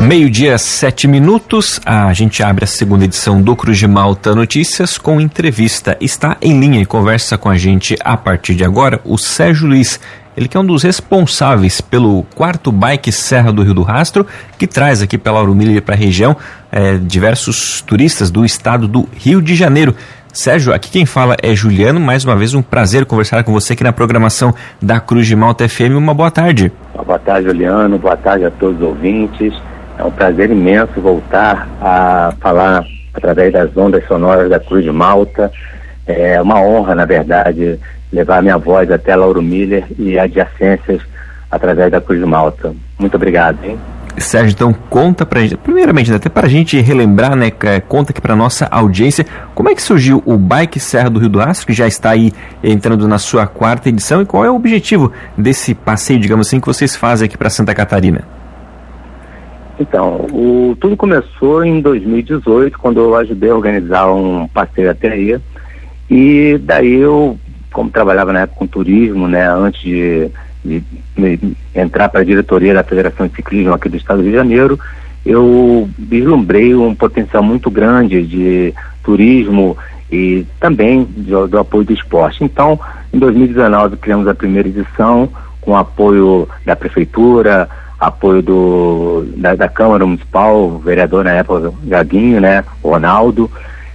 Meio-dia, sete minutos. A gente abre a segunda edição do Cruz de Malta Notícias com entrevista. Está em linha e conversa com a gente a partir de agora o Sérgio Luiz. Ele que é um dos responsáveis pelo quarto bike Serra do Rio do Rastro, que traz aqui pela Lauro Miller para a região é, diversos turistas do estado do Rio de Janeiro. Sérgio, aqui quem fala é Juliano. Mais uma vez, um prazer conversar com você aqui na programação da Cruz de Malta FM. Uma boa tarde. Boa tarde, Juliano. Boa tarde a todos os ouvintes. É um prazer imenso voltar a falar através das ondas sonoras da Cruz de Malta. É uma honra, na verdade, levar minha voz até Lauro Miller e adjacências através da Cruz de Malta. Muito obrigado, hein? Sérgio, então conta pra gente, primeiramente, né, até pra gente relembrar, né, é, conta aqui pra nossa audiência, como é que surgiu o Bike Serra do Rio do Rastro, que já está aí entrando na sua quarta edição, e qual é o objetivo desse passeio, digamos assim, que vocês fazem aqui para Santa Catarina? Então, o, tudo começou em 2018, quando eu ajudei a organizar um passeio até aí. E daí eu, como trabalhava na época com turismo, né, antes de, de, de entrar para a diretoria da Federação de Ciclismo aqui do Estado do Rio de Janeiro, eu vislumbrei um potencial muito grande de turismo e também do, do apoio do esporte. Então, em 2019 criamos a primeira edição com apoio da prefeitura, apoio do, da, da, Câmara Municipal, o vereador na época, Gaguinho, né, Ronaldo,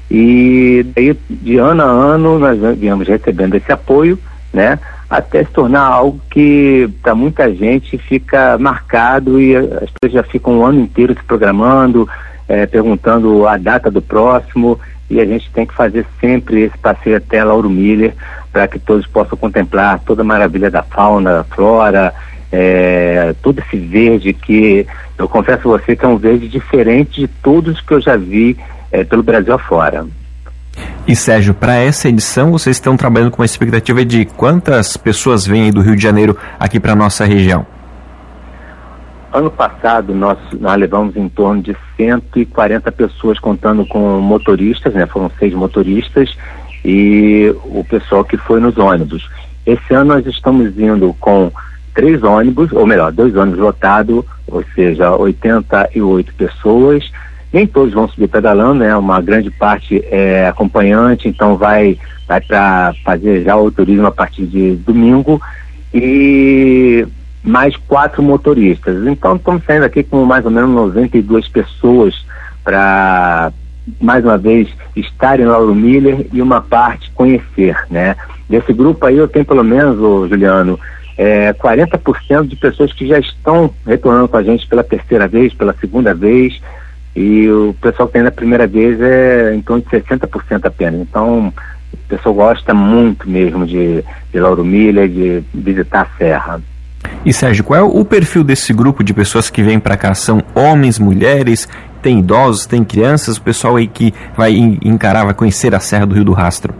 e daí de ano a ano nós viemos recebendo esse apoio, né, até se tornar algo que para muita gente fica marcado e as pessoas já ficam o ano inteiro se programando, é, perguntando a data do próximo, e a gente tem que fazer sempre esse passeio até Lauro Miller para que todos possam contemplar toda a maravilha da fauna, da flora, é, todo esse verde que eu confesso a você que é um verde diferente de todos que eu já vi é, pelo Brasil afora. E Sérgio, para essa edição vocês estão trabalhando com uma expectativa de quantas pessoas vêm aí do Rio de Janeiro aqui para nossa região? Ano passado nós, nós levamos em torno de 140 pessoas contando com motoristas, né? Foram seis motoristas e o pessoal que foi nos ônibus. Esse ano nós estamos indo com três ônibus, ou melhor, dois ônibus lotados, ou seja, 88 pessoas. Nem todos vão subir pedalando, né? Uma grande parte é acompanhante, então vai, vai para fazer já o turismo a partir de domingo. E mais quatro motoristas. Então estamos saindo aqui com mais ou menos 92 pessoas para mais uma vez estar em Lauro Miller e uma parte conhecer, né? Desse grupo aí eu tenho pelo menos, ô, Juliano, é, 40% de pessoas que já estão retornando com a gente pela terceira vez, pela segunda vez, e o pessoal que tem na primeira vez é em torno de 60% apenas. Então, o pessoal gosta muito mesmo de, de Lauro Milha, de visitar a Serra. E Sérgio, qual é o perfil desse grupo de pessoas que vêm para cá? São homens, mulheres, tem idosos, tem crianças, o pessoal aí que vai encarar, vai conhecer a Serra do Rio do Rastro?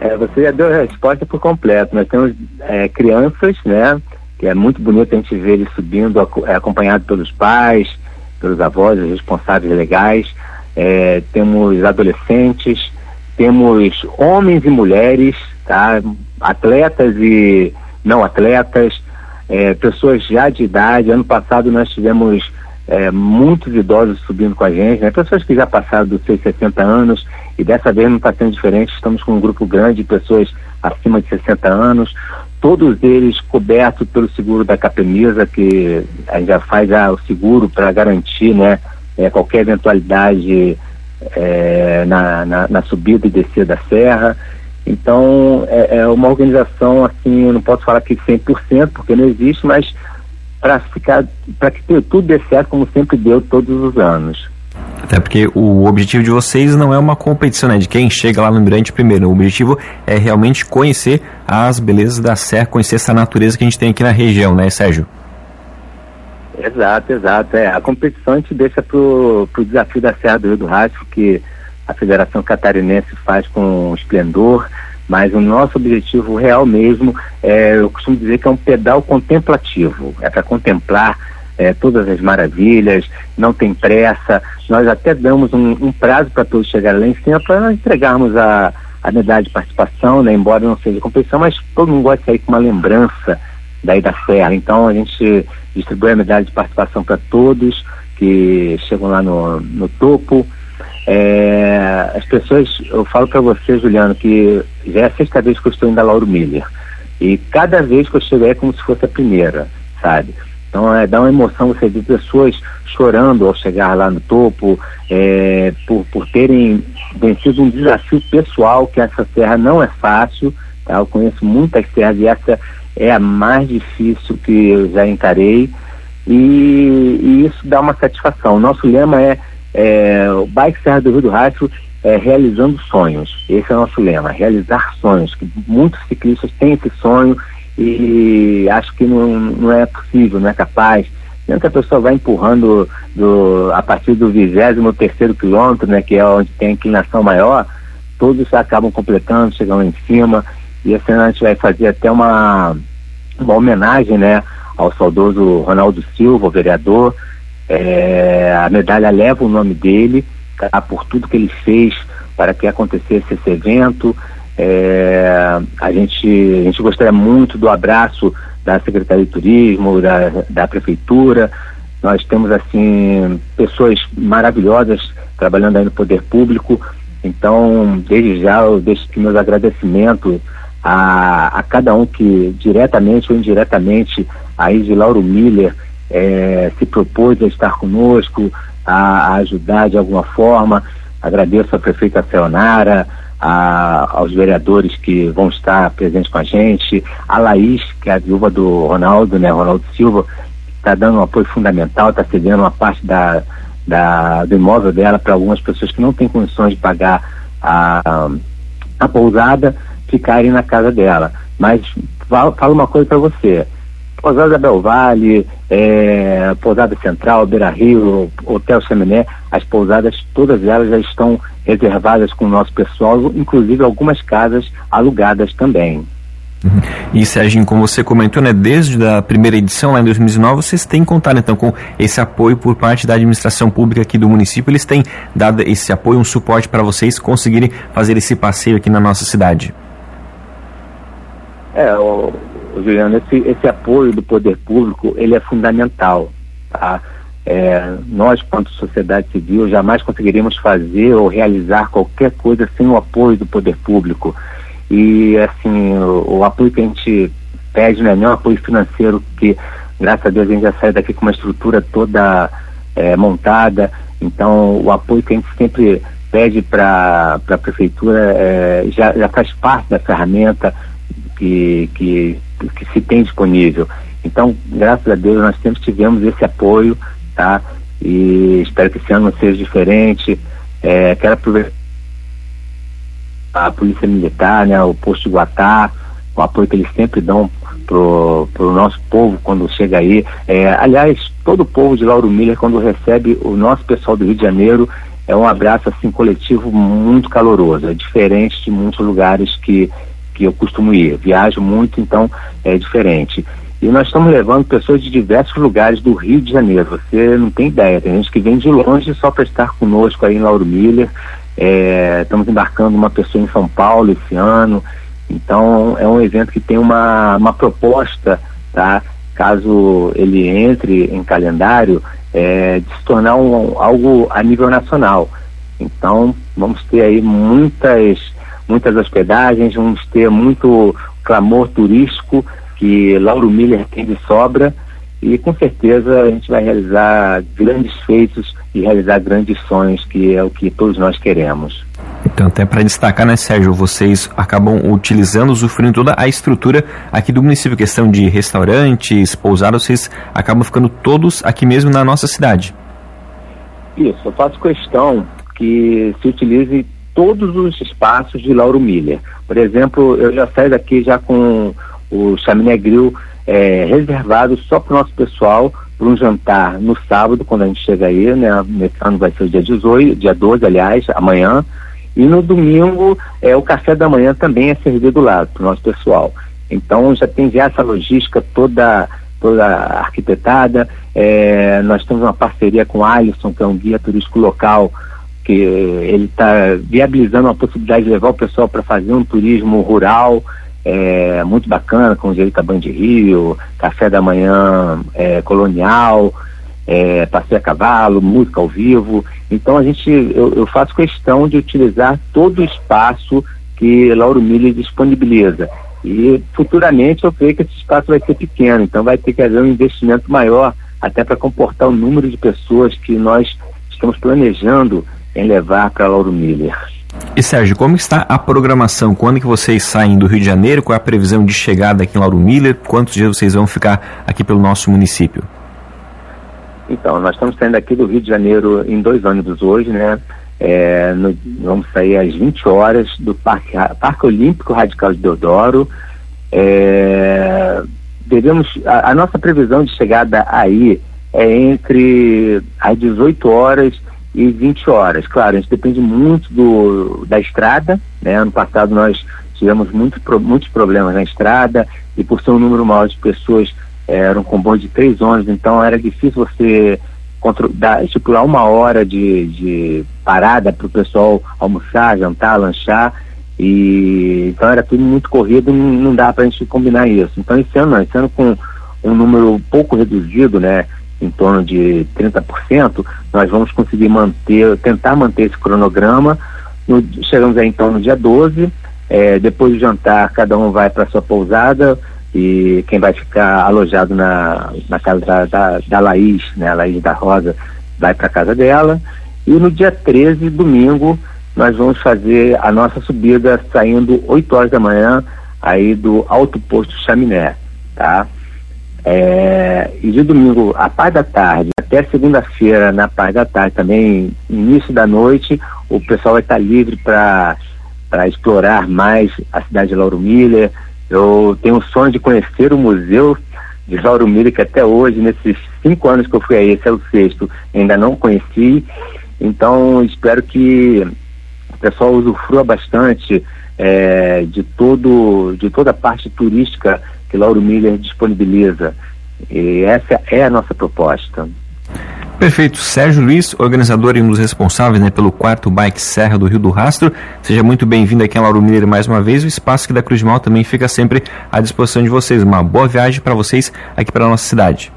É, você já deu a resposta por completo. Nós temos é, crianças, né? Que é muito bonito a gente ver eles subindo, é, acompanhado pelos pais, pelos avós, os responsáveis legais. É, temos adolescentes, temos homens e mulheres, tá? Atletas e não atletas, é, pessoas já de idade. Ano passado nós tivemos é, muitos idosos subindo com a gente, né? pessoas que já passaram dos seus 60 anos e dessa vez não está sendo diferente, estamos com um grupo grande de pessoas acima de 60 anos, todos eles cobertos pelo seguro da Capemisa, que a gente já faz já o seguro para garantir né, é, qualquer eventualidade é, na, na, na, subida e descida da serra. Então, é, é, uma organização, assim, eu não posso falar que 100%, porque não existe, mas para ficar, para que tudo dê certo como sempre deu todos os anos. Até porque o objetivo de vocês não é uma competição, né? De quem chega lá no Mirante primeiro. O objetivo é realmente conhecer as belezas da serra, conhecer essa natureza que a gente tem aqui na região, né, Sérgio? Exato, exato. É, a competição a gente deixa pro, pro desafio da Serra do Rio do Rastro, que a Federação Catarinense faz com esplendor, mas o nosso objetivo real mesmo, é, eu costumo dizer que é um pedal contemplativo, é para contemplar é, todas as maravilhas, não tem pressa, nós até damos um, um prazo para todos chegarem lá em cima para entregarmos a, a medalha de participação, né, embora não seja competição, mas todo mundo gosta de sair com uma lembrança daí da Serra. Então a gente distribui a medalha de participação para todos que chegam lá no, no topo. É, as pessoas, eu falo para você, Juliano, que já é a sexta vez que eu estou indo a Lauro Miller. E cada vez que eu chego é como se fosse a primeira, sabe? Então é, dá uma emoção você ver pessoas chorando ao chegar lá no topo, é, por, por terem vencido um desafio pessoal, que essa serra não é fácil, tá? Eu conheço muitas serras e essa é a mais difícil que eu já encarei e, e isso dá uma satisfação. Nosso lema é, é o Bike Serra do Rio do Rastro é, realizando sonhos. Esse é o nosso lema, realizar sonhos. Que muitos ciclistas têm esse sonho e acho que não, não é possível, não é capaz. Mesmo que a pessoa vai empurrando do, a partir do 23 terceiro quilômetro, né, que é onde tem a inclinação maior, todos acabam completando, chegando em cima. E esse ano a gente vai fazer até uma, uma homenagem né, ao saudoso Ronaldo Silva, o vereador. É, a medalha leva o nome dele, tá, por tudo que ele fez para que acontecesse esse evento. É, a, gente, a gente gostaria muito do abraço da Secretaria de Turismo, da, da Prefeitura. Nós temos, assim, pessoas maravilhosas trabalhando aí no poder público. Então, desde já, eu deixo aqui meus agradecimentos a, a cada um que, diretamente ou indiretamente, aí de Lauro Miller, é, se propôs a estar conosco, a, a, ajudar de alguma forma. Agradeço a prefeita Seonara, a, aos vereadores que vão estar presentes com a gente, a Laís, que é a viúva do Ronaldo, né, Ronaldo Silva, está dando um apoio fundamental, está cedendo uma parte da, da, do imóvel dela para algumas pessoas que não têm condições de pagar a, a pousada ficarem na casa dela. Mas falo uma coisa para você. Pousada Bel Vale, é, Pousada Central, Beira Rio, Hotel Chaminé, as pousadas, todas elas já estão reservadas com o nosso pessoal, inclusive algumas casas alugadas também. Uhum. E Serginho, como você comentou, né, desde a primeira edição, lá em 2019, vocês têm contado então com esse apoio por parte da administração pública aqui do município. Eles têm dado esse apoio, um suporte para vocês conseguirem fazer esse passeio aqui na nossa cidade. É, o Juliano, esse, esse apoio do poder público, ele é fundamental, tá? É, nós, quanto sociedade civil, jamais conseguiríamos fazer ou realizar qualquer coisa sem o apoio do poder público. E, assim, o, o apoio que a gente pede não é um apoio financeiro, que, graças a Deus, a gente já sai daqui com uma estrutura toda é, montada. Então, o apoio que a gente sempre pede para a prefeitura é, já, já faz parte da ferramenta que, que, que se tem disponível. Então, graças a Deus, nós sempre tivemos esse apoio tá? E espero que esse ano seja diferente. É, quero aproveitar a Polícia Militar, né, o posto de Guatá, o apoio que eles sempre dão pro, pro nosso povo quando chega aí. É, aliás, todo o povo de Lauro Miller, quando recebe o nosso pessoal do Rio de Janeiro, é um abraço assim coletivo muito caloroso, é diferente de muitos lugares que, que eu costumo ir. Viajo muito, então é diferente. E nós estamos levando pessoas de diversos lugares do Rio de Janeiro. Você não tem ideia, tem gente que vem de longe só para estar conosco aí em Lauro Miller. É, estamos embarcando uma pessoa em São Paulo esse ano. Então é um evento que tem uma, uma proposta, tá? Caso ele entre em calendário, é, de se tornar um, algo a nível nacional. Então vamos ter aí muitas, muitas hospedagens, vamos ter muito clamor turístico que Lauro Miller tem de sobra e com certeza a gente vai realizar grandes feitos e realizar grandes sonhos, que é o que todos nós queremos. Então, até para destacar, né, Sérgio, vocês acabam utilizando, usufruindo toda a estrutura aqui do município, questão de restaurantes, pousadas, vocês acabam ficando todos aqui mesmo na nossa cidade. Isso, eu faço questão que se utilize todos os espaços de Lauro Miller. Por exemplo, eu já saio daqui já com o Chaminé Grill é reservado só para o nosso pessoal para um jantar no sábado, quando a gente chega aí, né? Nesse ano vai ser o dia 18, dia 12, aliás, amanhã. E no domingo, é, o café da manhã também é servido lá para o nosso pessoal. Então já tem já essa logística toda toda arquitetada. É, nós temos uma parceria com o Alisson, que é um guia turístico local, que ele está viabilizando a possibilidade de levar o pessoal para fazer um turismo rural é, muito bacana, com direito a Band Rio, café da manhã é, colonial, é, passeio a cavalo, música ao vivo. Então a gente, eu, eu faço questão de utilizar todo o espaço que Lauro Miller disponibiliza. E futuramente eu creio que esse espaço vai ser pequeno, então vai ter que haver um investimento maior até para comportar o número de pessoas que nós estamos planejando em levar para Lauro Miller. E Sérgio, como está a programação? Quando que vocês saem do Rio de Janeiro? Qual é a previsão de chegada aqui em Lauro Miller? Quantos dias vocês vão ficar aqui pelo nosso município? Então, nós estamos saindo aqui do Rio de Janeiro em dois ônibus hoje, né? É, no, vamos sair às 20 horas do Parque, Parque Olímpico Radical de Deodoro. É, devemos, a, a, nossa previsão de chegada aí é entre as 18 horas e 20 horas. Claro, gente depende muito do, da estrada. Né? Ano passado nós tivemos muito, muitos problemas na estrada e por ser um número maior de pessoas, era um comboio de três ônibus, então era difícil você dar, estipular uma hora de, de parada para o pessoal almoçar, jantar, lanchar. E então era tudo muito corrido, não, não dá para a gente combinar isso. Então esse ano, esse ano com um número pouco reduzido, né, em torno de 30%, nós vamos conseguir manter, tentar manter esse cronograma. No, chegamos aí então no dia 12, é, depois do jantar, cada um vai para sua pousada e quem vai ficar alojado na, na casa da, da, da Laís, né, a Laís da Rosa, vai para casa dela. E no dia 13, domingo, nós vamos fazer a nossa subida saindo 8 horas da manhã aí do Alto Posto Chaminé, tá? É, e de domingo à parte da tarde até segunda-feira na parte da tarde também, início da noite, o pessoal vai estar livre para explorar mais a cidade de Lauro Miller. Eu tenho o sonho de conhecer o museu de Lauro Miller, que até hoje, nesses cinco anos que eu fui aí, esse é o sexto, ainda não conheci. Então, espero que o pessoal usufrua bastante é, de, todo, de toda a parte turística que Lauro Miller disponibiliza. E essa é a nossa proposta. Perfeito. Sérgio Luiz, organizador e um dos responsáveis né, pelo quarto Bike Serra do Rio do Rastro. Seja muito bem-vindo aqui em Lauro Miller mais uma vez. O espaço aqui da Cruz de Mal também fica sempre à disposição de vocês. Uma boa viagem para vocês aqui para a nossa cidade.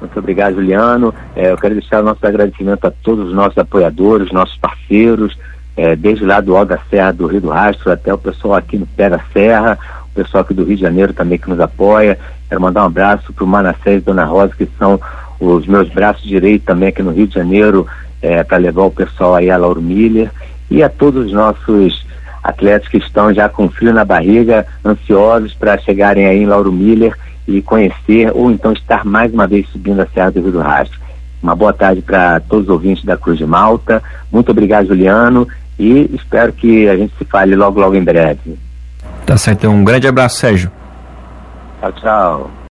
Muito obrigado, Juliano. É, eu quero deixar o nosso agradecimento a todos os nossos apoiadores, nossos parceiros, é, desde lá do Alto da Serra do Rio do Rastro até o pessoal aqui no Pé da Serra, o pessoal aqui do Rio de Janeiro também que nos apoia. Quero mandar um abraço para o Manassés e Dona Rosa, que são os meus braços direitos também aqui no Rio de Janeiro, é, para levar o pessoal aí a Lauro Miller e a todos os nossos atletas que estão já com frio na barriga, ansiosos para chegarem aí em Lauro Miller e conhecer ou então estar mais uma vez subindo a Serra do Rio do Rastro. Uma boa tarde para todos os ouvintes da Cruz de Malta. Muito obrigado, Juliano, e espero que a gente se fale logo, logo em breve. Tá certo, então um grande abraço, Sérgio. Tchau, tchau.